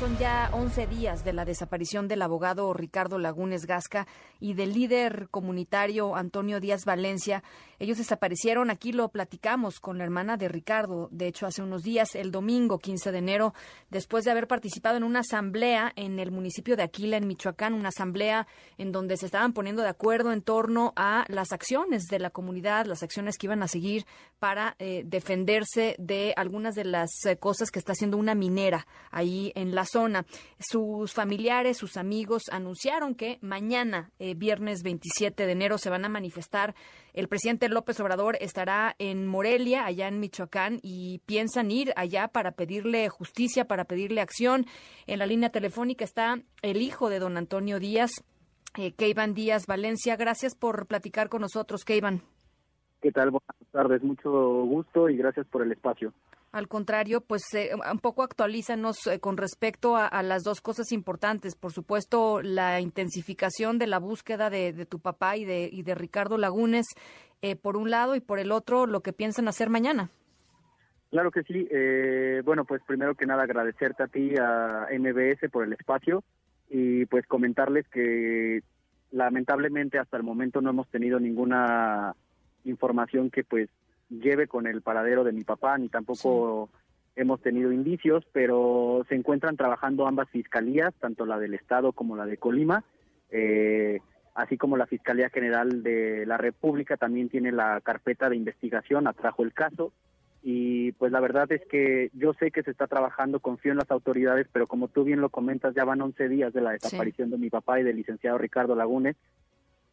Son ya 11 días de la desaparición del abogado Ricardo Lagunes Gasca y del líder comunitario Antonio Díaz Valencia. Ellos desaparecieron, aquí lo platicamos con la hermana de Ricardo, de hecho hace unos días, el domingo 15 de enero, después de haber participado en una asamblea en el municipio de Aquila, en Michoacán, una asamblea en donde se estaban poniendo de acuerdo en torno a las acciones de la comunidad, las acciones que iban a seguir para eh, defenderse de algunas de las eh, cosas que está haciendo una minera ahí en la zona. Sus familiares, sus amigos anunciaron que mañana, eh, viernes 27 de enero, se van a manifestar. El presidente López Obrador estará en Morelia, allá en Michoacán, y piensan ir allá para pedirle justicia, para pedirle acción. En la línea telefónica está el hijo de don Antonio Díaz, eh, Keivan Díaz Valencia. Gracias por platicar con nosotros, Keivan. ¿Qué tal? Buenas tardes, mucho gusto y gracias por el espacio. Al contrario, pues eh, un poco actualízanos eh, con respecto a, las dos cosas importantes. Por supuesto, la intensificación de la búsqueda de, tu papá y de, y de Ricardo Lagunes, eh, por un lado, y por el otro, lo que piensan hacer mañana. Claro que sí. bueno, pues primero que nada agradecerte a ti, a MBS, por el espacio y pues comentarles que lamentablemente hasta el momento no hemos tenido ninguna información que pues lleve con el paradero de mi papá, ni tampoco hemos tenido indicios, pero se encuentran trabajando ambas fiscalías, tanto la del Estado como la de Colima, eh, así como la Fiscalía General de la República también tiene la carpeta de investigación, atrajo el caso, y pues la verdad es que yo sé que se está trabajando, confío en las autoridades, pero como tú bien lo comentas, ya van 11 días de la desaparición de mi papá y del licenciado Ricardo Lagunes.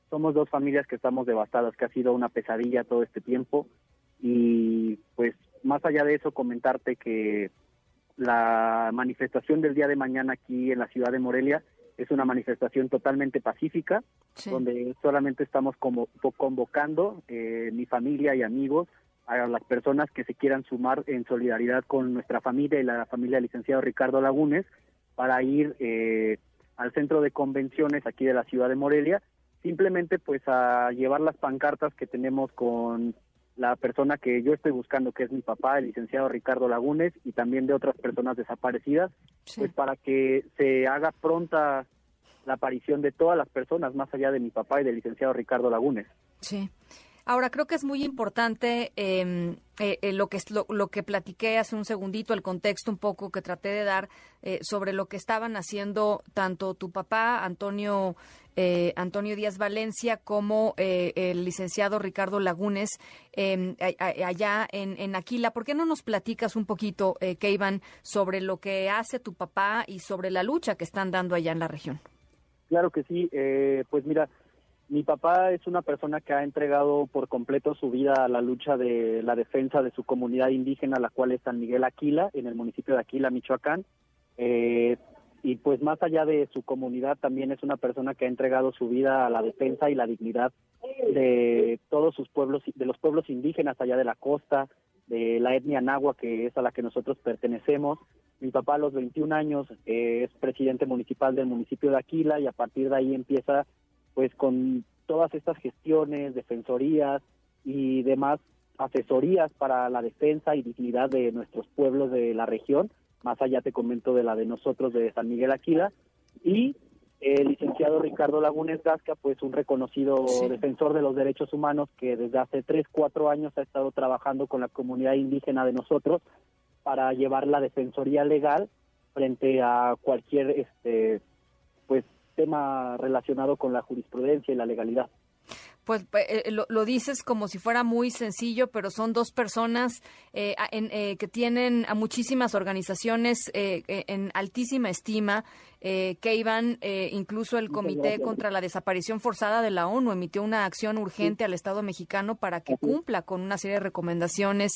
Somos dos familias que estamos devastadas, que ha sido una pesadilla todo este tiempo. Y pues más allá de eso, comentarte que la manifestación del día de mañana aquí en la ciudad de Morelia es una manifestación totalmente pacífica, donde solamente estamos como convocando eh, mi familia y amigos a las personas que se quieran sumar en solidaridad con nuestra familia y la familia del licenciado Ricardo Lagunes para ir eh, al centro de convenciones aquí de la ciudad de Morelia, simplemente pues a llevar las pancartas que tenemos con la persona que yo estoy buscando, que es mi papá, el licenciado Ricardo Lagunes, y también de otras personas desaparecidas, pues para que se haga pronta la aparición de todas las personas, más allá de mi papá y del licenciado Ricardo Lagunes. Sí. Ahora, creo que es muy importante em, eh, eh, lo, que, lo, lo, que platiqué hace un segundito, el contexto un poco que traté de dar eh, sobre lo que estaban haciendo tanto tu papá, Antonio, Antonio Díaz Valencia, como el licenciado Ricardo Lagunes em, allá en, en, Aquila. ¿Por qué no nos platicas un poquito, eh, Keivan, sobre lo que hace tu papá y sobre la lucha que están dando allá en la región? Claro que sí. pues mira, mi papá es una persona que ha entregado por completo su vida a la lucha de la defensa de su comunidad indígena, la cual es San Miguel Aquila, en el municipio de Aquila, Michoacán. Eh, y pues más allá de su comunidad, también es una persona que ha entregado su vida a la defensa y la dignidad de todos sus pueblos, de los pueblos indígenas allá de la costa, de la etnia nahua, que es a la que nosotros pertenecemos. Mi papá a los 21 años eh, es presidente municipal del municipio de Aquila y a partir de ahí empieza pues con todas estas gestiones, defensorías y demás asesorías para la defensa y dignidad de nuestros pueblos de la región, más allá te comento de la de nosotros de San Miguel Aquila, y el licenciado Ricardo Lagunes Gasca, pues un reconocido defensor de los derechos humanos que desde hace tres, cuatro años ha estado trabajando con la comunidad indígena de nosotros para llevar la defensoría legal frente a cualquier este pues tema relacionado con la jurisprudencia y la legalidad. Pues eh, eh, lo, dices como si fuera muy sencillo, pero son dos personas eh, que tienen a muchísimas organizaciones en altísima estima, que iban, incluso el Comité contra la Desaparición Forzada de la ONU emitió una acción urgente al Estado mexicano para que cumpla con una serie de recomendaciones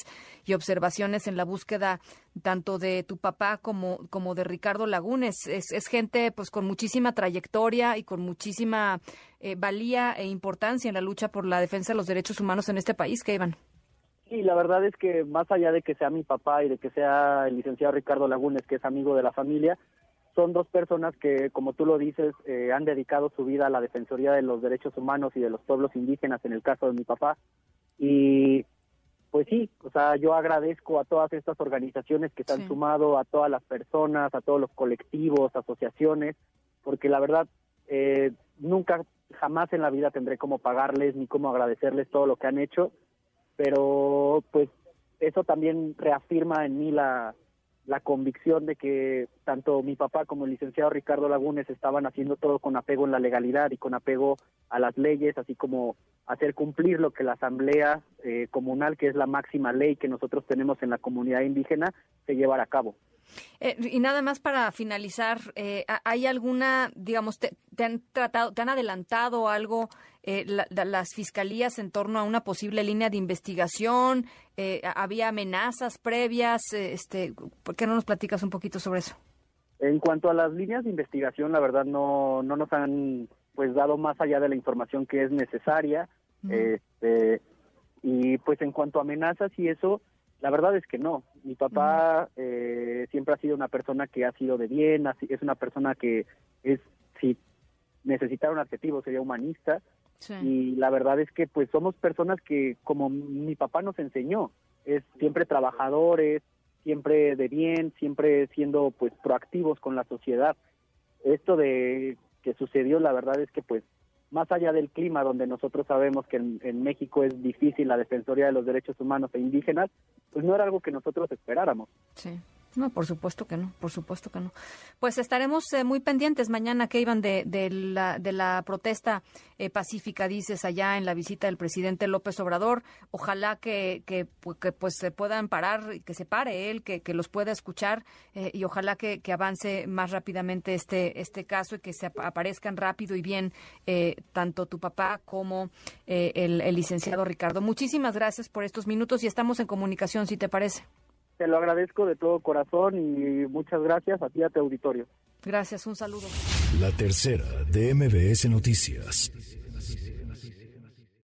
y observaciones en la búsqueda tanto de tu papá como, como de Ricardo Lagunes. Es, es gente pues con muchísima trayectoria y con muchísima eh, valía e importancia en la lucha por la defensa de los derechos humanos en este país, que iban. Sí, la verdad es que más allá de que sea mi papá y de que sea el licenciado Ricardo Lagunes, que es amigo de la familia, son dos personas que, como tú lo dices, eh, han dedicado su vida a la defensoría de los derechos humanos y de los pueblos indígenas, en el caso de mi papá. Y pues sí, o sea, yo agradezco a todas estas organizaciones que se han sumado, a todas las personas, a todos los colectivos, asociaciones, porque la verdad, eh, nunca, jamás en la vida tendré cómo pagarles ni cómo agradecerles todo lo que han hecho, pero pues eso también reafirma en mí la, la convicción de que tanto mi papá como el licenciado Ricardo Lagunes estaban haciendo todo con apego en la legalidad y con apego a las leyes, así como hacer cumplir lo que la Asamblea eh, Comunal, que es la máxima ley que nosotros tenemos en la comunidad indígena, se llevara a cabo. Eh, y nada más para finalizar, eh, ¿hay alguna, digamos, te, han tratado, te han adelantado algo eh, las fiscalías en torno a una posible línea de investigación? ¿Había amenazas previas? este, ¿Por qué no nos platicas un poquito sobre eso? En cuanto a las líneas de investigación, la verdad no, no nos han pues dado más allá de la información que es necesaria. este, y pues en cuanto a amenazas y eso, la verdad es que no. Mi papá eh, siempre ha sido una persona que ha sido de bien, es una persona que es, si necesitara un adjetivo, sería humanista. Y la verdad es que pues somos personas que, como mi papá nos enseñó, es siempre trabajadores, siempre de bien, siempre siendo pues proactivos con la sociedad. Esto de que sucedió, la verdad es que pues más allá del clima, donde nosotros sabemos que en, México es difícil la defensoría de los derechos humanos e indígenas, pues no era algo que nosotros esperáramos. Sí. No, por supuesto que no, por supuesto que no. Pues estaremos eh, muy pendientes mañana que iban de, la, de la protesta eh, pacífica, dices, allá en la visita del presidente López Obrador. Ojalá que, que, pues se puedan parar, que se pare él, que, que los pueda escuchar eh, y ojalá que, que, avance más rápidamente este, este caso y que se aparezcan rápido y bien tanto tu papá como el licenciado Ricardo. Muchísimas gracias por estos minutos y estamos en comunicación, si te parece. Te lo agradezco de todo corazón y muchas gracias a ti, a tu auditorio. Gracias, un saludo. La tercera de MBS Noticias.